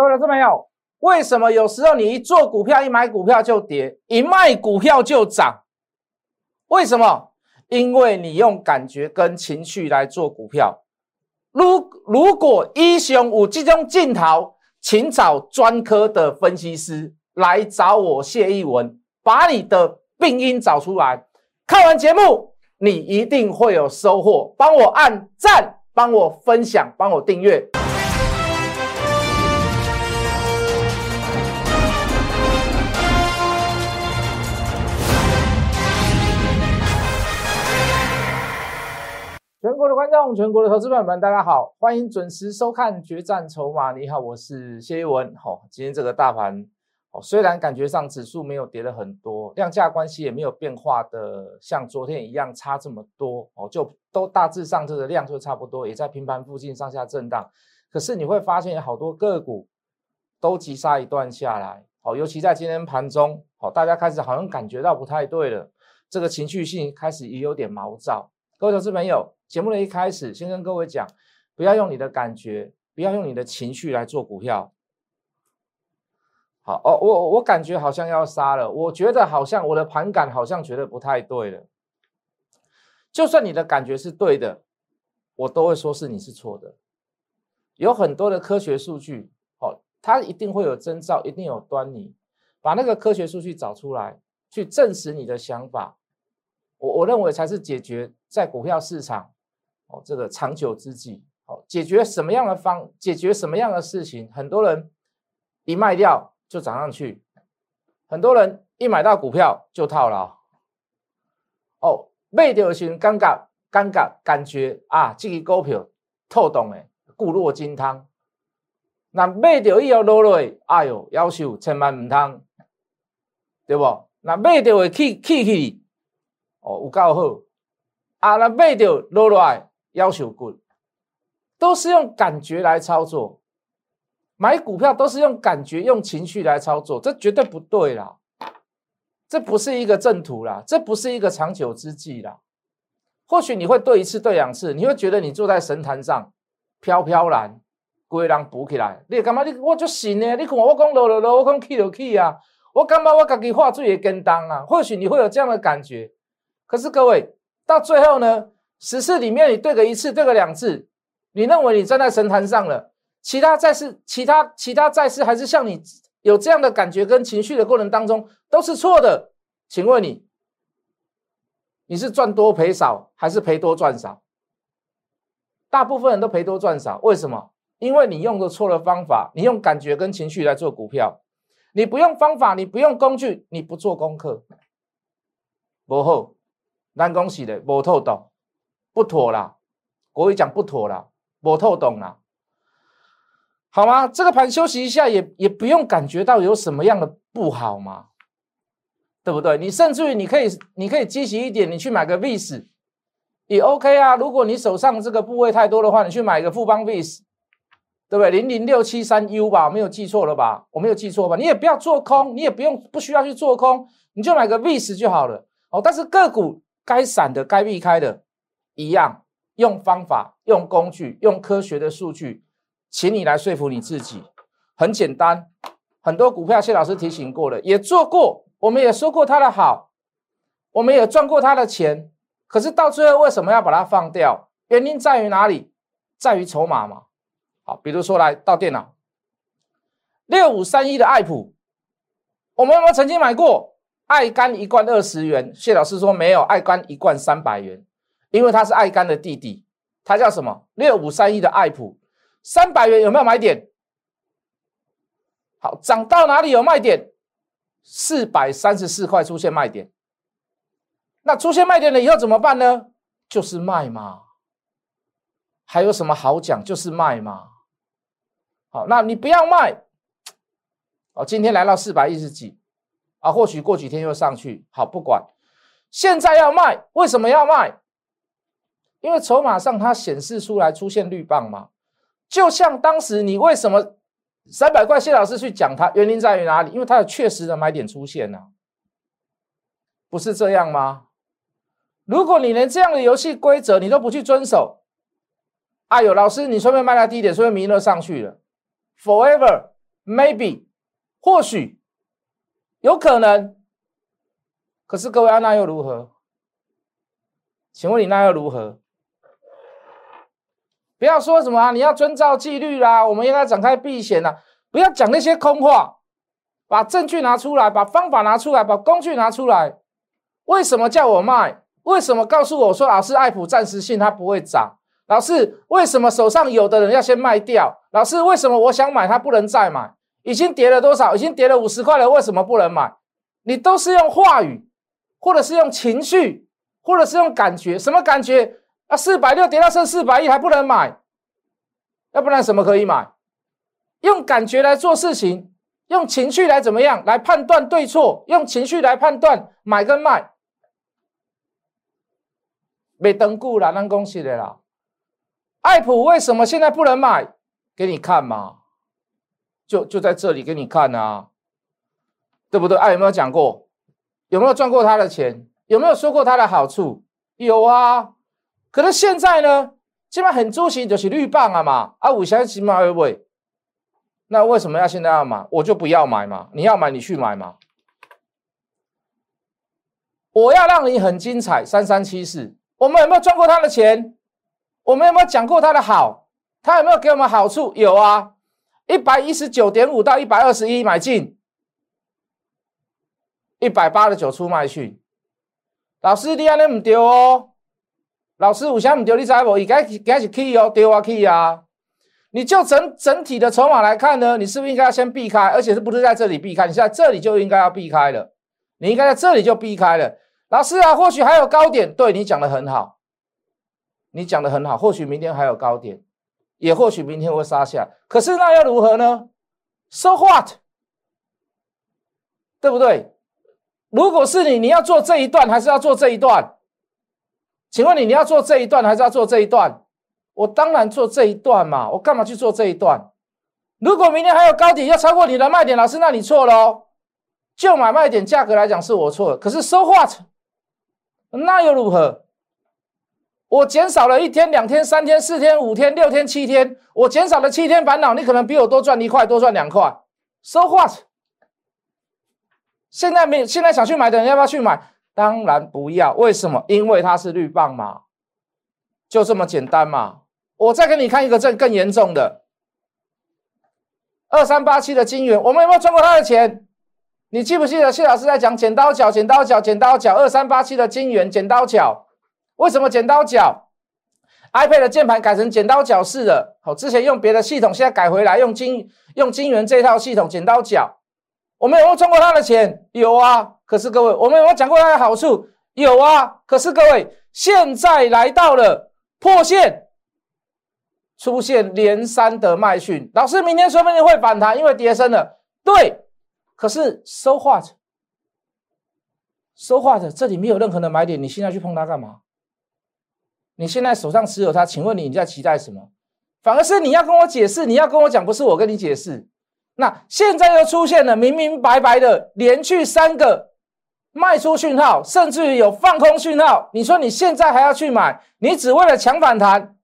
各位投资朋友，为什么有时候你一做股票，一买股票就跌，一卖股票就涨？为什么？因为你用感觉跟情绪来做股票。如如果一雄五这种镜头，请找专科的分析师来找我谢一文，把你的病因找出来。看完节目，你一定会有收获。帮我按赞，帮我分享，帮我订阅。全国的观众，全国的投资朋友们，大家好，欢迎准时收看《决战筹码》。你好，我是谢一文。好，今天这个大盘，哦，虽然感觉上指数没有跌了很多，量价关系也没有变化的像昨天一样差这么多，哦，就都大致上这个量就差不多，也在平盘附近上下震荡。可是你会发现，好多个股都急杀一段下来，好，尤其在今天盘中，好，大家开始好像感觉到不太对了，这个情绪性开始也有点毛躁。各位投资朋友。节目的一开始，先跟各位讲，不要用你的感觉，不要用你的情绪来做股票。好哦，我我感觉好像要杀了，我觉得好像我的盘感好像觉得不太对了。就算你的感觉是对的，我都会说是你是错的。有很多的科学数据，哦，它一定会有征兆，一定有端倪，把那个科学数据找出来，去证实你的想法。我我认为才是解决在股票市场。哦，这个长久之计，哦，解决什么样的方，解决什么样的事情？很多人一卖掉就涨上去，很多人一买到股票就套牢。哦，卖掉时尴尬，尴尬，感觉啊，这个股票透动的固若金汤。那卖掉以后落落，哎呦，要求千万唔通，对不？那卖掉的起起去，哦，有够好。啊，那卖掉落落来。要求股都是用感觉来操作，买股票都是用感觉、用情绪来操作，这绝对不对啦！这不是一个正途啦，这不是一个长久之计啦。或许你会对一次、对两次，你会觉得你坐在神坛上飘飘然，归人补起来。你干嘛？你我就信呢？你看我讲落落落，我讲去就去啊！我干嘛？我自己画最也跟当啊！或许你会有这样的感觉，可是各位到最后呢？十次里面，你对个一次，对个两次，你认为你站在神坛上了？其他在世，其他其他在世，还是像你有这样的感觉跟情绪的过程当中，都是错的。请问你，你是赚多赔少，还是赔多赚少？大部分人都赔多赚少，为什么？因为你用的错了方法，你用感觉跟情绪来做股票，你不用方法，你不用工具，你不做功课，不好，难恭喜的，不透懂。不妥啦，国语讲不妥啦，我透懂啦，好吗？这个盘休息一下，也也不用感觉到有什么样的不好嘛，对不对？你甚至于你可以，你可以积极一点，你去买个 VIS 也 OK 啊。如果你手上这个部位太多的话，你去买一个富邦 VIS，对不对？零零六七三 U 吧，我没有记错了吧？我没有记错吧？你也不要做空，你也不用不需要去做空，你就买个 VIS 就好了哦。但是个股该闪的，该避开的。一样用方法、用工具、用科学的数据，请你来说服你自己。很简单，很多股票谢老师提醒过了，也做过，我们也说过它的好，我们也赚过它的钱。可是到最后为什么要把它放掉？原因在于哪里？在于筹码嘛。好，比如说来到电脑六五三一的爱普，我们有没有曾经买过？爱肝一罐二十元，谢老师说没有，爱肝一罐三百元。因为他是爱肝的弟弟，他叫什么？六五三一的爱普，三百元有没有买点？好，涨到哪里有卖点？四百三十四块出现卖点。那出现卖点了以后怎么办呢？就是卖嘛。还有什么好讲？就是卖嘛。好，那你不要卖。哦，今天来到四百一十几啊，或许过几天又上去。好，不管，现在要卖，为什么要卖？因为筹码上它显示出来出现绿棒嘛，就像当时你为什么三百块谢老师去讲它，原因在于哪里？因为它有确实的买点出现呐，不是这样吗？如果你连这样的游戏规则你都不去遵守，哎呦，老师你顺便卖它低点，顺便弥勒上去了，forever maybe 或许有可能，可是各位那又如何？请问你那又如何？不要说什么啊！你要遵照纪律啦，我们应该展开避险啦，不要讲那些空话，把证据拿出来，把方法拿出来，把工具拿出来。为什么叫我卖？为什么告诉我说老师爱普暂时性它不会涨？老师为什么手上有的人要先卖掉？老师为什么我想买它不能再买？已经跌了多少？已经跌了五十块了，为什么不能买？你都是用话语，或者是用情绪，或者是用感觉，什么感觉？啊，四百六跌到剩四百亿还不能买，要不然什么可以买？用感觉来做事情，用情绪来怎么样来判断对错？用情绪来判断买跟卖，没登固了，那恭喜的啦。爱普为什么现在不能买？给你看嘛，就就在这里给你看啊，对不对？爱有没有讲过？有没有赚过他的钱？有没有说过他的好处？有啊。可是现在呢，基本很主席就是绿棒啊嘛，啊五千起码会不会？那为什么要现在要买？我就不要买嘛，你要买你去买嘛。我要让你很精彩，三三七四，我们有没有赚过他的钱？我们有没有讲过他的好？他有没有给我们好处？有啊，一百一十九点五到一百二十一买进，一百八十九出卖去。老师，你安尼唔对哦。老师，五香唔丢，你知不？应该应该是 key 哦，丢啊 key 啊！你就整整体的筹码来看呢，你是不是应该要先避开？而且是不是在这里避开？你在这里就应该要避开了，你应该在这里就避开了。老师啊，或许还有高点，对你讲的很好，你讲的很好，或许明天还有高点，也或许明天会杀下。可是那又如何呢？So what？对不对？如果是你，你要做这一段，还是要做这一段？请问你，你要做这一段还是要做这一段？我当然做这一段嘛，我干嘛去做这一段？如果明天还有高点要超过你的卖点，老师，那你错喽。就买卖点价格来讲是我错，可是收 what？那又如何？我减少了一天、两天、三天、四天、五天、六天、七天，我减少了七天烦恼，你可能比我多赚一块，多赚两块。收 what？现在没，现在想去买的人要不要去买？当然不要，为什么？因为它是绿棒嘛，就这么简单嘛。我再给你看一个更更严重的，二三八七的金元，我们有没有赚过他的钱？你记不记得谢老师在讲剪刀脚、剪刀脚、剪刀脚？二三八七的金元剪刀脚，为什么剪刀脚？iPad 的键盘改成剪刀脚式的，好，之前用别的系统，现在改回来用金用金元这套系统剪刀脚。我们有没有赚过他的钱？有啊。可是各位，我们有没有讲过他的好处？有啊。可是各位，现在来到了破线，出现连三的卖讯。老师，明天说不定会反弹，因为跌升了。对。可是，so what？so what？这里没有任何的买点，你现在去碰它干嘛？你现在手上持有它，请问你你在期待什么？反而是你要跟我解释，你要跟我讲，不是我跟你解释。那现在又出现了明明白白的连续三个。卖出讯号，甚至于有放空讯号。你说你现在还要去买？你只为了抢反弹？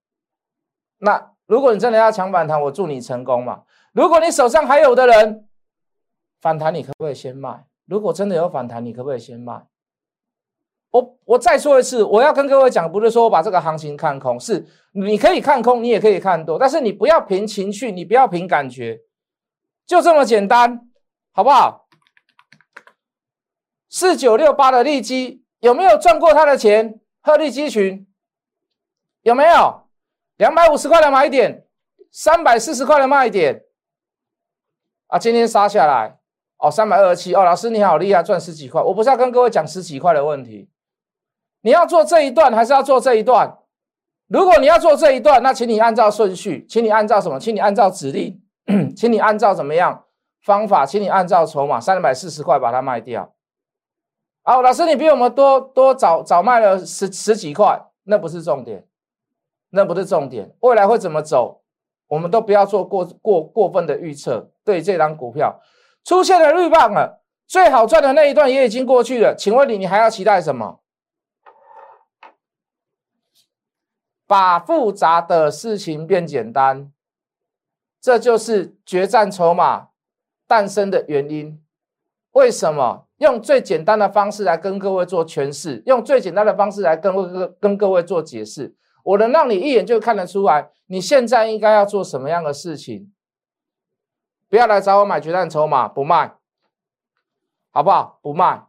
那如果你真的要抢反弹，我祝你成功嘛。如果你手上还有的人反弹，你可不可以先卖？如果真的有反弹，你可不可以先卖？我我再说一次，我要跟各位讲，不是说我把这个行情看空，是你可以看空，你也可以看多，但是你不要凭情绪，你不要凭感觉，就这么简单，好不好？四九六八的利基有没有赚过他的钱？鹤立鸡群有没有？两百五十块的买点，三百四十块的卖点啊！今天杀下来哦，三百二十七哦，老师你好厉害，赚十几块。我不是要跟各位讲十几块的问题，你要做这一段还是要做这一段？如果你要做这一段，那请你按照顺序，请你按照什么？请你按照指令，请你按照怎么样方法？请你按照筹码三百四十块把它卖掉。好，老师，你比我们多多早早卖了十十几块，那不是重点，那不是重点。未来会怎么走，我们都不要做过过过分的预测。对这张股票出现了绿棒了，最好赚的那一段也已经过去了。请问你，你还要期待什么？把复杂的事情变简单，这就是决战筹码诞生的原因。为什么用最简单的方式来跟各位做诠释？用最简单的方式来跟跟跟各位做解释，我能让你一眼就看得出来，你现在应该要做什么样的事情。不要来找我买决战筹码，不卖，好不好？不卖。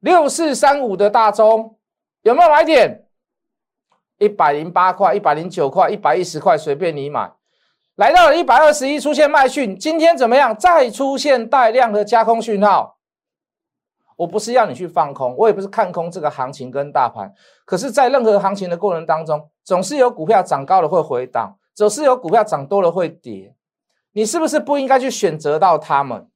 六四三五的大中有没有买点？一百零八块、一百零九块、一百一十块，随便你买。来到了一百二十一，出现卖讯，今天怎么样？再出现带量的加空讯号。我不是要你去放空，我也不是看空这个行情跟大盘。可是，在任何行情的过程当中，总是有股票涨高了会回档，总是有股票涨多了会跌。你是不是不应该去选择到它们？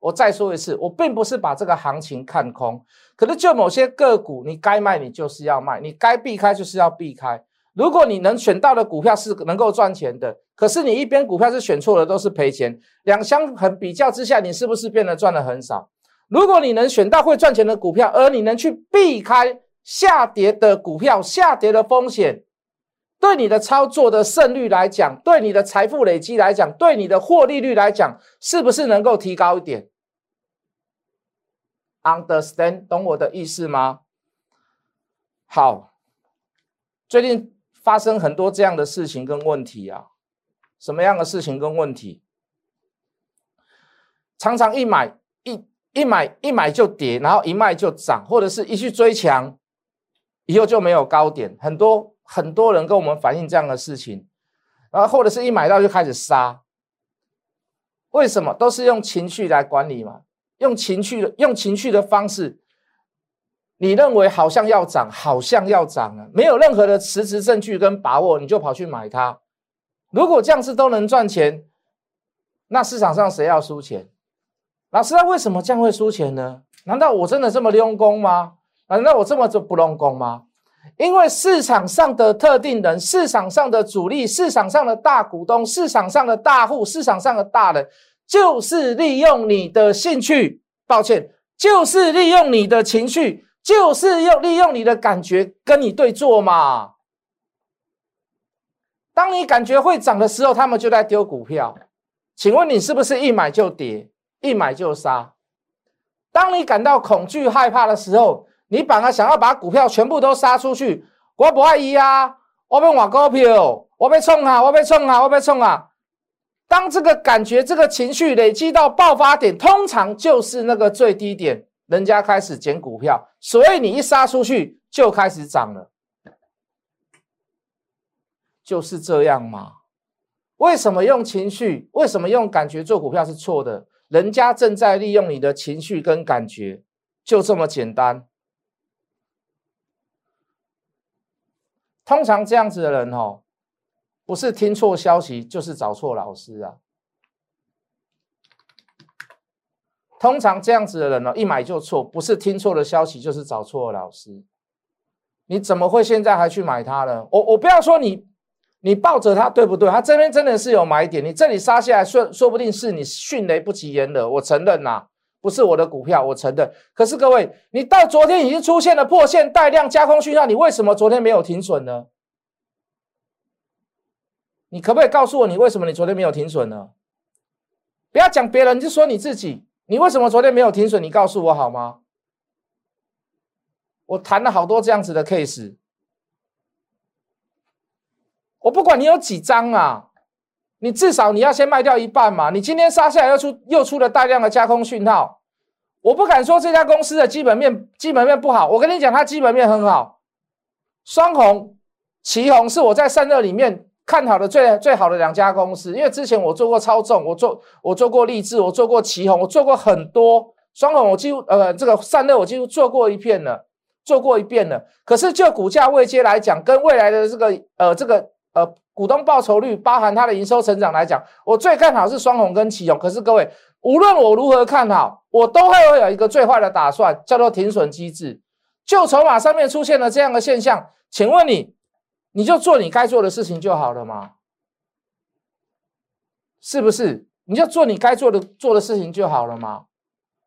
我再说一次，我并不是把这个行情看空，可是就某些个股，你该卖你就是要卖，你该避开就是要避开。如果你能选到的股票是能够赚钱的，可是你一边股票是选错了，都是赔钱。两相很比较之下，你是不是变得赚的很少？如果你能选到会赚钱的股票，而你能去避开下跌的股票、下跌的风险，对你的操作的胜率来讲，对你的财富累积来讲，对你的获利率来讲，是不是能够提高一点？Understand，懂我的意思吗？好，最近。发生很多这样的事情跟问题啊，什么样的事情跟问题？常常一买一一买一买就跌，然后一卖就涨，或者是一去追强，以后就没有高点。很多很多人跟我们反映这样的事情，然后或者是一买到就开始杀，为什么？都是用情绪来管理嘛，用情绪的用情绪的方式。你认为好像要涨，好像要涨了，没有任何的实质证据跟把握，你就跑去买它。如果这样子都能赚钱，那市场上谁要输钱？老师，那为什么这样会输钱呢？难道我真的这么用功吗？难道我这么就不用功吗？因为市场上的特定人、市场上的主力、市场上的大股东、市场上的大户、市场上的大人，就是利用你的兴趣，抱歉，就是利用你的情绪。就是用利用你的感觉跟你对坐嘛。当你感觉会涨的时候，他们就在丢股票。请问你是不是一买就跌，一买就杀？当你感到恐惧害怕的时候，你反而想要把股票全部都杀出去。我不爱伊啊，我被换股票，我被冲啊，我被冲啊，我被冲啊。当这个感觉、这个情绪累积到爆发点，通常就是那个最低点。人家开始捡股票，所以你一杀出去就开始涨了，就是这样嘛？为什么用情绪？为什么用感觉做股票是错的？人家正在利用你的情绪跟感觉，就这么简单。通常这样子的人哦，不是听错消息，就是找错老师啊。通常这样子的人呢，一买就错，不是听错了消息，就是找错了老师。你怎么会现在还去买它呢？我我不要说你，你抱着它对不对？它这边真的是有买点，你这里杀下来，说说不定是你迅雷不及掩耳。我承认呐，不是我的股票，我承认。可是各位，你到昨天已经出现了破线带量加空讯号，你为什么昨天没有停损呢？你可不可以告诉我，你为什么你昨天没有停损呢？不要讲别人，就说你自己。你为什么昨天没有停损？你告诉我好吗？我谈了好多这样子的 case，我不管你有几张啊，你至少你要先卖掉一半嘛。你今天杀下来又出又出了大量的加空讯号，我不敢说这家公司的基本面基本面不好，我跟你讲，它基本面很好。双红、旗红是我在散热里面。看好的最最好的两家公司，因为之前我做过超重，我做我做过励志，我做过旗红，我做过很多双红，我几乎呃这个散热我几乎做过一遍了，做过一遍了。可是就股价位阶来讲，跟未来的这个呃这个呃股东报酬率，包含它的营收成长来讲，我最看好是双红跟旗宏。可是各位，无论我如何看好，我都会有一个最坏的打算，叫做停损机制。就筹码上面出现了这样的现象，请问你？你就做你该做的事情就好了嘛，是不是？你就做你该做的做的事情就好了嘛。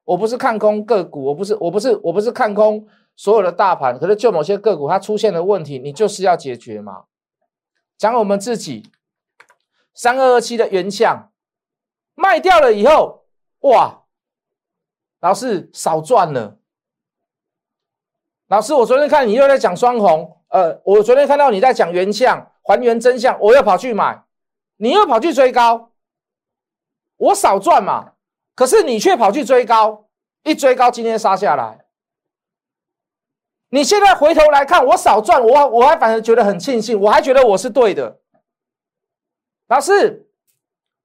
我不是看空个股，我不是，我不是，我不是看空所有的大盘。可是就某些个股它出现的问题，你就是要解决嘛。讲我们自己，三二二七的原相，卖掉了以后，哇，老师少赚了。老师，我昨天看你又在讲双红，呃，我昨天看到你在讲原相，还原真相，我又跑去买，你又跑去追高，我少赚嘛，可是你却跑去追高，一追高今天杀下来。你现在回头来看，我少赚，我我还反而觉得很庆幸，我还觉得我是对的。老师，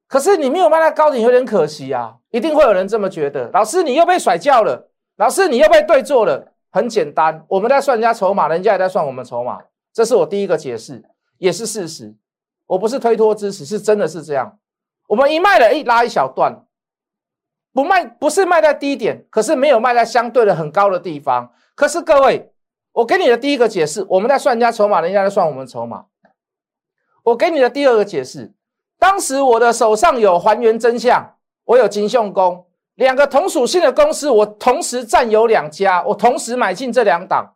可是你没有卖到高点，有点可惜啊！一定会有人这么觉得。老师，你又被甩掉了。老师，你又被对做了。很简单，我们在算人家筹码，人家也在算我们筹码。这是我第一个解释，也是事实。我不是推脱支持，是真的是这样。我们一卖了，一拉一小段，不卖不是卖在低点，可是没有卖在相对的很高的地方。可是各位。我给你的第一个解释，我们在算人家筹码，人家在算我们筹码。我给你的第二个解释，当时我的手上有还原真相，我有金秀工，两个同属性的公司，我同时占有两家，我同时买进这两档。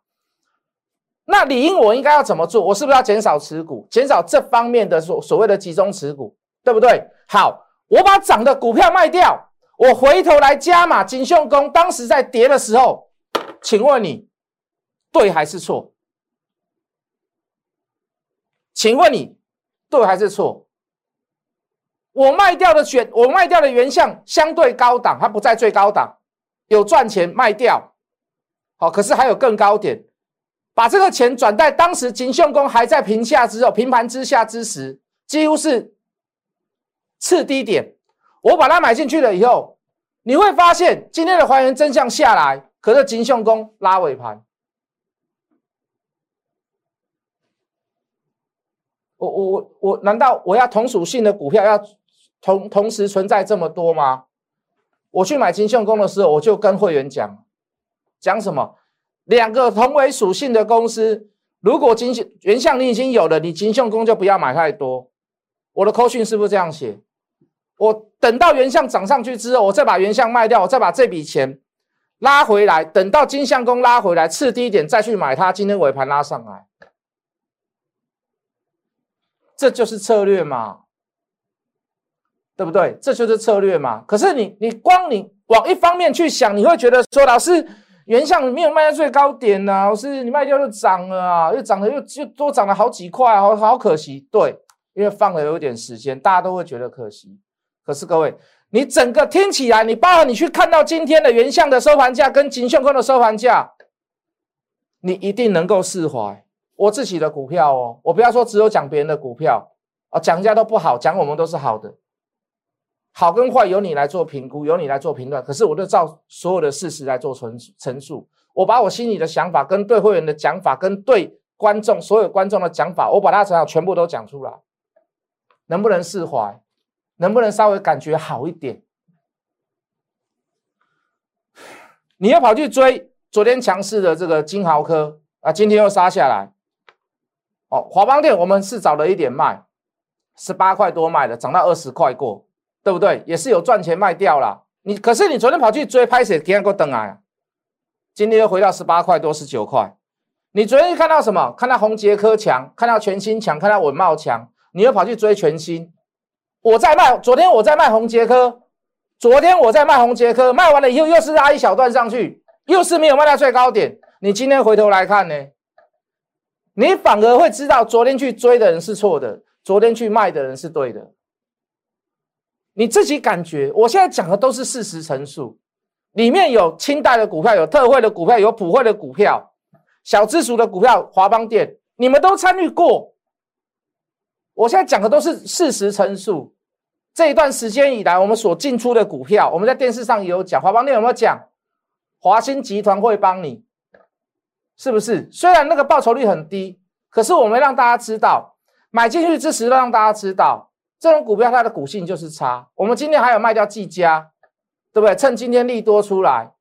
那理应我应该要怎么做？我是不是要减少持股，减少这方面的所所谓的集中持股，对不对？好，我把涨的股票卖掉，我回头来加码金秀工，当时在跌的时候，请问你？对还是错？请问你对还是错？我卖掉的选，我卖掉的原相相对高档，它不在最高档，有赚钱卖掉。好，可是还有更高点，把这个钱转在当时金秀工还在平下之后，平盘之下之时，几乎是次低点。我把它买进去了以后，你会发现今天的还原真相下来，可是金秀工拉尾盘。我我我我，难道我要同属性的股票要同同时存在这么多吗？我去买金秀工的时候，我就跟会员讲，讲什么？两个同为属性的公司，如果金秀原相你已经有了，你金秀工就不要买太多。我的扣讯是不是这样写？我等到原相涨上去之后，我再把原相卖掉，我再把这笔钱拉回来，等到金相工拉回来次低点再去买它，今天尾盘拉上来。这就是策略嘛，对不对？这就是策略嘛。可是你你光你往一方面去想，你会觉得说，老师原相没有卖在最高点呢，老师你卖掉就涨了啊，又涨了又又多涨了好几块，好好可惜。对，因为放了有点时间，大家都会觉得可惜。可是各位，你整个听起来，你包括你去看到今天的原相的收盘价跟锦炫坤的收盘价，你一定能够释怀。我自己的股票哦，我不要说只有讲别人的股票啊，讲人家都不好，讲我们都是好的，好跟坏由你来做评估，由你来做评断。可是我就照所有的事实来做陈陈述，我把我心里的想法跟对会员的讲法，跟对观众所有观众的讲法，我把它全全部都讲出来，能不能释怀？能不能稍微感觉好一点？你要跑去追昨天强势的这个金豪科啊，今天又杀下来。哦，华邦店我们是早了一点卖，十八块多卖的，涨到二十块过，对不对？也是有赚钱卖掉了。你可是你昨天跑去追拍谁？给人给我等啊！今天又回到十八块多，十九块。你昨天看到什么？看到红杰科强，看到全新强，看到稳茂强，你又跑去追全新。我在卖，昨天我在卖红杰科，昨天我在卖红杰科，卖完了以后又是拉一小段上去，又是没有卖到最高点。你今天回头来看呢？你反而会知道，昨天去追的人是错的，昨天去卖的人是对的。你自己感觉，我现在讲的都是事实陈述，里面有清代的股票，有特惠的股票，有普惠的股票，小资属的股票，华邦店，你们都参与过。我现在讲的都是事实陈述。这一段时间以来，我们所进出的股票，我们在电视上也有讲，华邦店有没有讲？华兴集团会帮你。是不是？虽然那个报酬率很低，可是我们让大家知道，买进去之时让大家知道，这种股票它的股性就是差。我们今天还有卖掉技嘉，对不对？趁今天利多出来，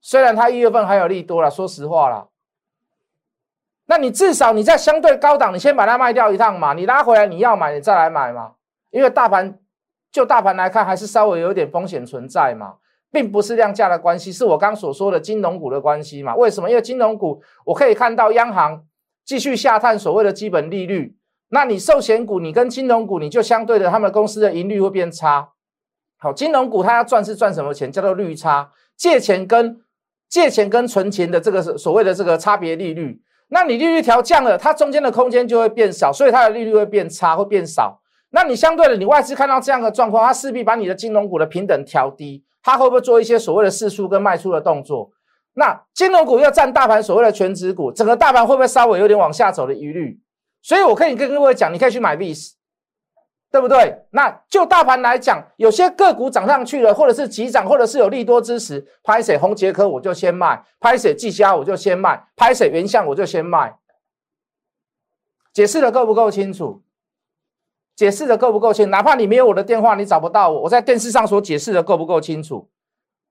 虽然它一月份还有利多了，说实话了，那你至少你在相对高档，你先把它卖掉一趟嘛，你拉回来你要买，你再来买嘛。因为大盘就大盘来看，还是稍微有点风险存在嘛。并不是量价的关系，是我刚所说的金融股的关系嘛？为什么？因为金融股我可以看到央行继续下探所谓的基本利率，那你寿险股你跟金融股你就相对的，他们公司的盈率会变差，好，金融股它要赚是赚什么钱？叫做率差，借钱跟借钱跟存钱的这个所谓的这个差别利率。那你利率调降了，它中间的空间就会变小，所以它的利率会变差，会变少。那你相对的，你外资看到这样的状况，它势必把你的金融股的平等调低，它会不会做一些所谓的试出跟卖出的动作？那金融股要占大盘所谓的全值股，整个大盘会不会稍微有点往下走的疑虑？所以我可以跟各位讲，你可以去买 VIX，对不对？那就大盘来讲，有些个股涨上去了，或者是急涨，或者是有利多支持，拍水红杰科我就先卖，拍水技嘉我就先卖，拍水原相我就先卖。解释的够不够清楚？解释的够不够清？哪怕你没有我的电话，你找不到我，我在电视上所解释的够不够清楚？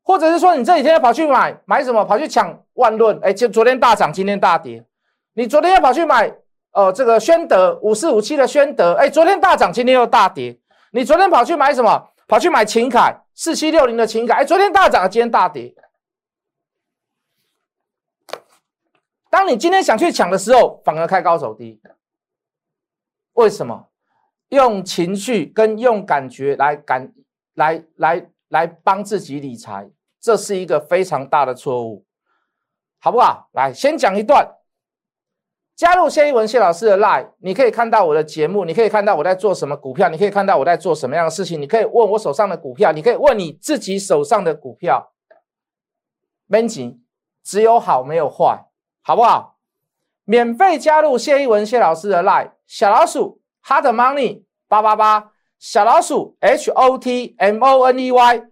或者是说，你这几天要跑去买买什么？跑去抢万润？哎，就昨天大涨，今天大跌。你昨天要跑去买哦，这个宣德五四五七的宣德，哎，昨天大涨，今天又大跌。你昨天跑去买什么？跑去买秦凯四七六零的秦凯，哎，昨天大涨，今天大跌。当你今天想去抢的时候，反而开高走低。为什么？用情绪跟用感觉来感来来来帮自己理财。这是一个非常大的错误，好不好？来，先讲一段。加入谢一文谢老师的 Line，你可以看到我的节目，你可以看到我在做什么股票，你可以看到我在做什么样的事情，你可以问我手上的股票，你可以问你自己手上的股票。编辑只有好没有坏，好不好？免费加入谢一文谢老师的 Line，小老鼠 Hot Money 八八八，小老鼠 H O T M O N E Y。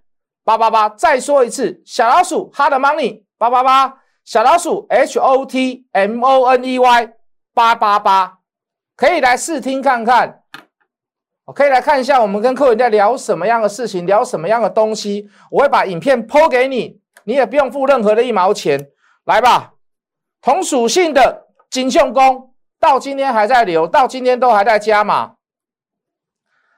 八八八，再说一次，小老鼠 hard money 八八八，小老鼠 h o t m o n e y 八八八，可以来试听看看，我可以来看一下我们跟客人在聊什么样的事情，聊什么样的东西，我会把影片抛给你，你也不用付任何的一毛钱，来吧，同属性的金秀工到今天还在留，到今天都还在加码，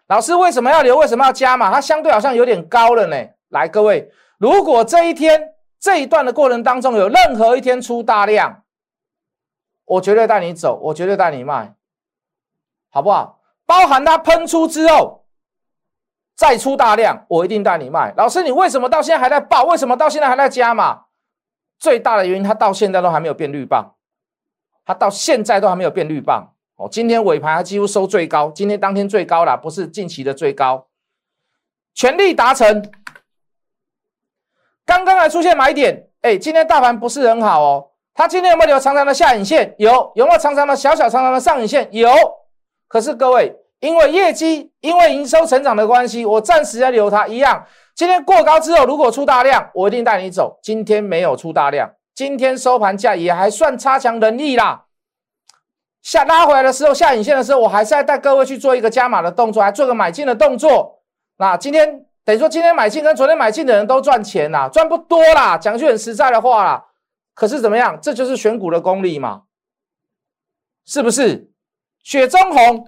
老师为什么要留？为什么要加码？它相对好像有点高了呢。来，各位，如果这一天这一段的过程当中有任何一天出大量，我绝对带你走，我绝对带你卖，好不好？包含它喷出之后再出大量，我一定带你卖。老师，你为什么到现在还在爆？为什么到现在还在加码？最大的原因，它到现在都还没有变绿棒，它到现在都还没有变绿棒。哦，今天尾盘它几乎收最高，今天当天最高了，不是近期的最高，全力达成。刚刚还出现买点，哎，今天大盘不是很好哦。它今天有没有留长长的下影线？有，有没有长长的小小长长的上影线？有。可是各位，因为业绩、因为营收成长的关系，我暂时要留它一样。今天过高之后，如果出大量，我一定带你走。今天没有出大量，今天收盘价也还算差强人意啦。下拉回来的时候，下影线的时候，我还是要带各位去做一个加码的动作，还做个买进的动作。那今天。等于说，今天买进跟昨天买进的人都赚钱啦，赚不多啦。讲句很实在的话啦，可是怎么样？这就是选股的功力嘛，是不是？雪中红，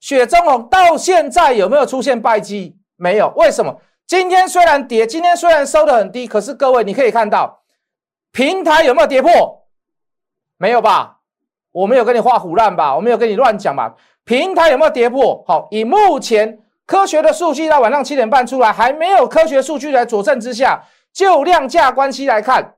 雪中红到现在有没有出现败绩？没有。为什么？今天虽然跌，今天虽然收的很低，可是各位你可以看到，平台有没有跌破？没有吧？我没有跟你画虎烂吧？我没有跟你乱讲吧？平台有没有跌破？好，以目前。科学的数据到晚上七点半出来，还没有科学数据来佐证之下，就量价关系来看，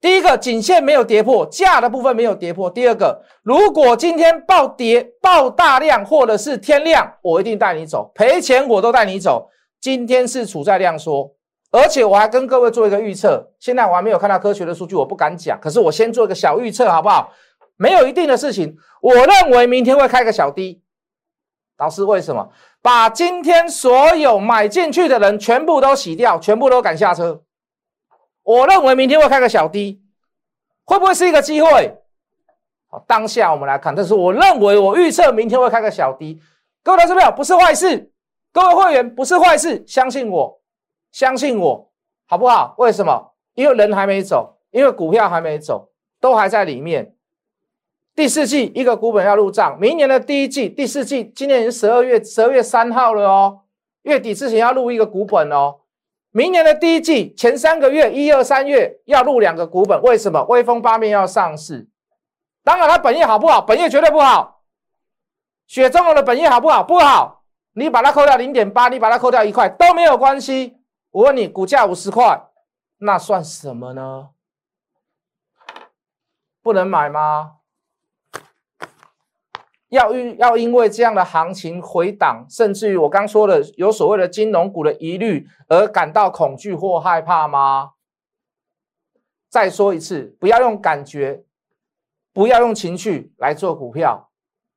第一个颈线没有跌破，价的部分没有跌破。第二个，如果今天暴跌、爆大量或者是天量，我一定带你走，赔钱我都带你走。今天是处在量缩，而且我还跟各位做一个预测，现在我还没有看到科学的数据，我不敢讲，可是我先做一个小预测，好不好？没有一定的事情，我认为明天会开个小低。老师，为什么把今天所有买进去的人全部都洗掉，全部都赶下车？我认为明天会开个小低，会不会是一个机会？好，当下我们来看，但是我认为我预测明天会开个小低，各位投资朋友不是坏事，各位会员不是坏事，相信我，相信我，好不好？为什么？因为人还没走，因为股票还没走，都还在里面。第四季一个股本要入账，明年的第一季、第四季，今年已经十二月十二月三号了哦，月底之前要入一个股本哦。明年的第一季前三个月，一二三月要入两个股本，为什么？威风八面要上市，当然它本业好不好？本业绝对不好。雪中红的本业好不好？不好。你把它扣掉零点八，你把它扣掉一块都没有关系。我问你，股价五十块，那算什么呢？不能买吗？要因要因为这样的行情回档，甚至于我刚说的有所谓的金融股的疑虑而感到恐惧或害怕吗？再说一次，不要用感觉，不要用情绪来做股票，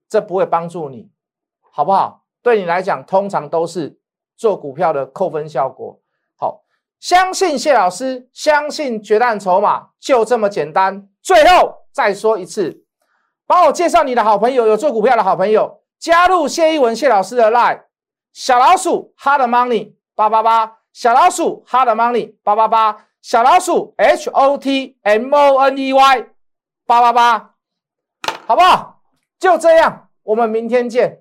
这不会帮助你，好不好？对你来讲，通常都是做股票的扣分效果。好，相信谢老师，相信决战筹码，就这么简单。最后再说一次。帮我介绍你的好朋友，有做股票的好朋友，加入谢一文谢老师的 line，小老鼠 hard money 八八八，小老鼠 hard money 八八八，小老鼠 h o t m o n e y 八八八，好不好？就这样，我们明天见。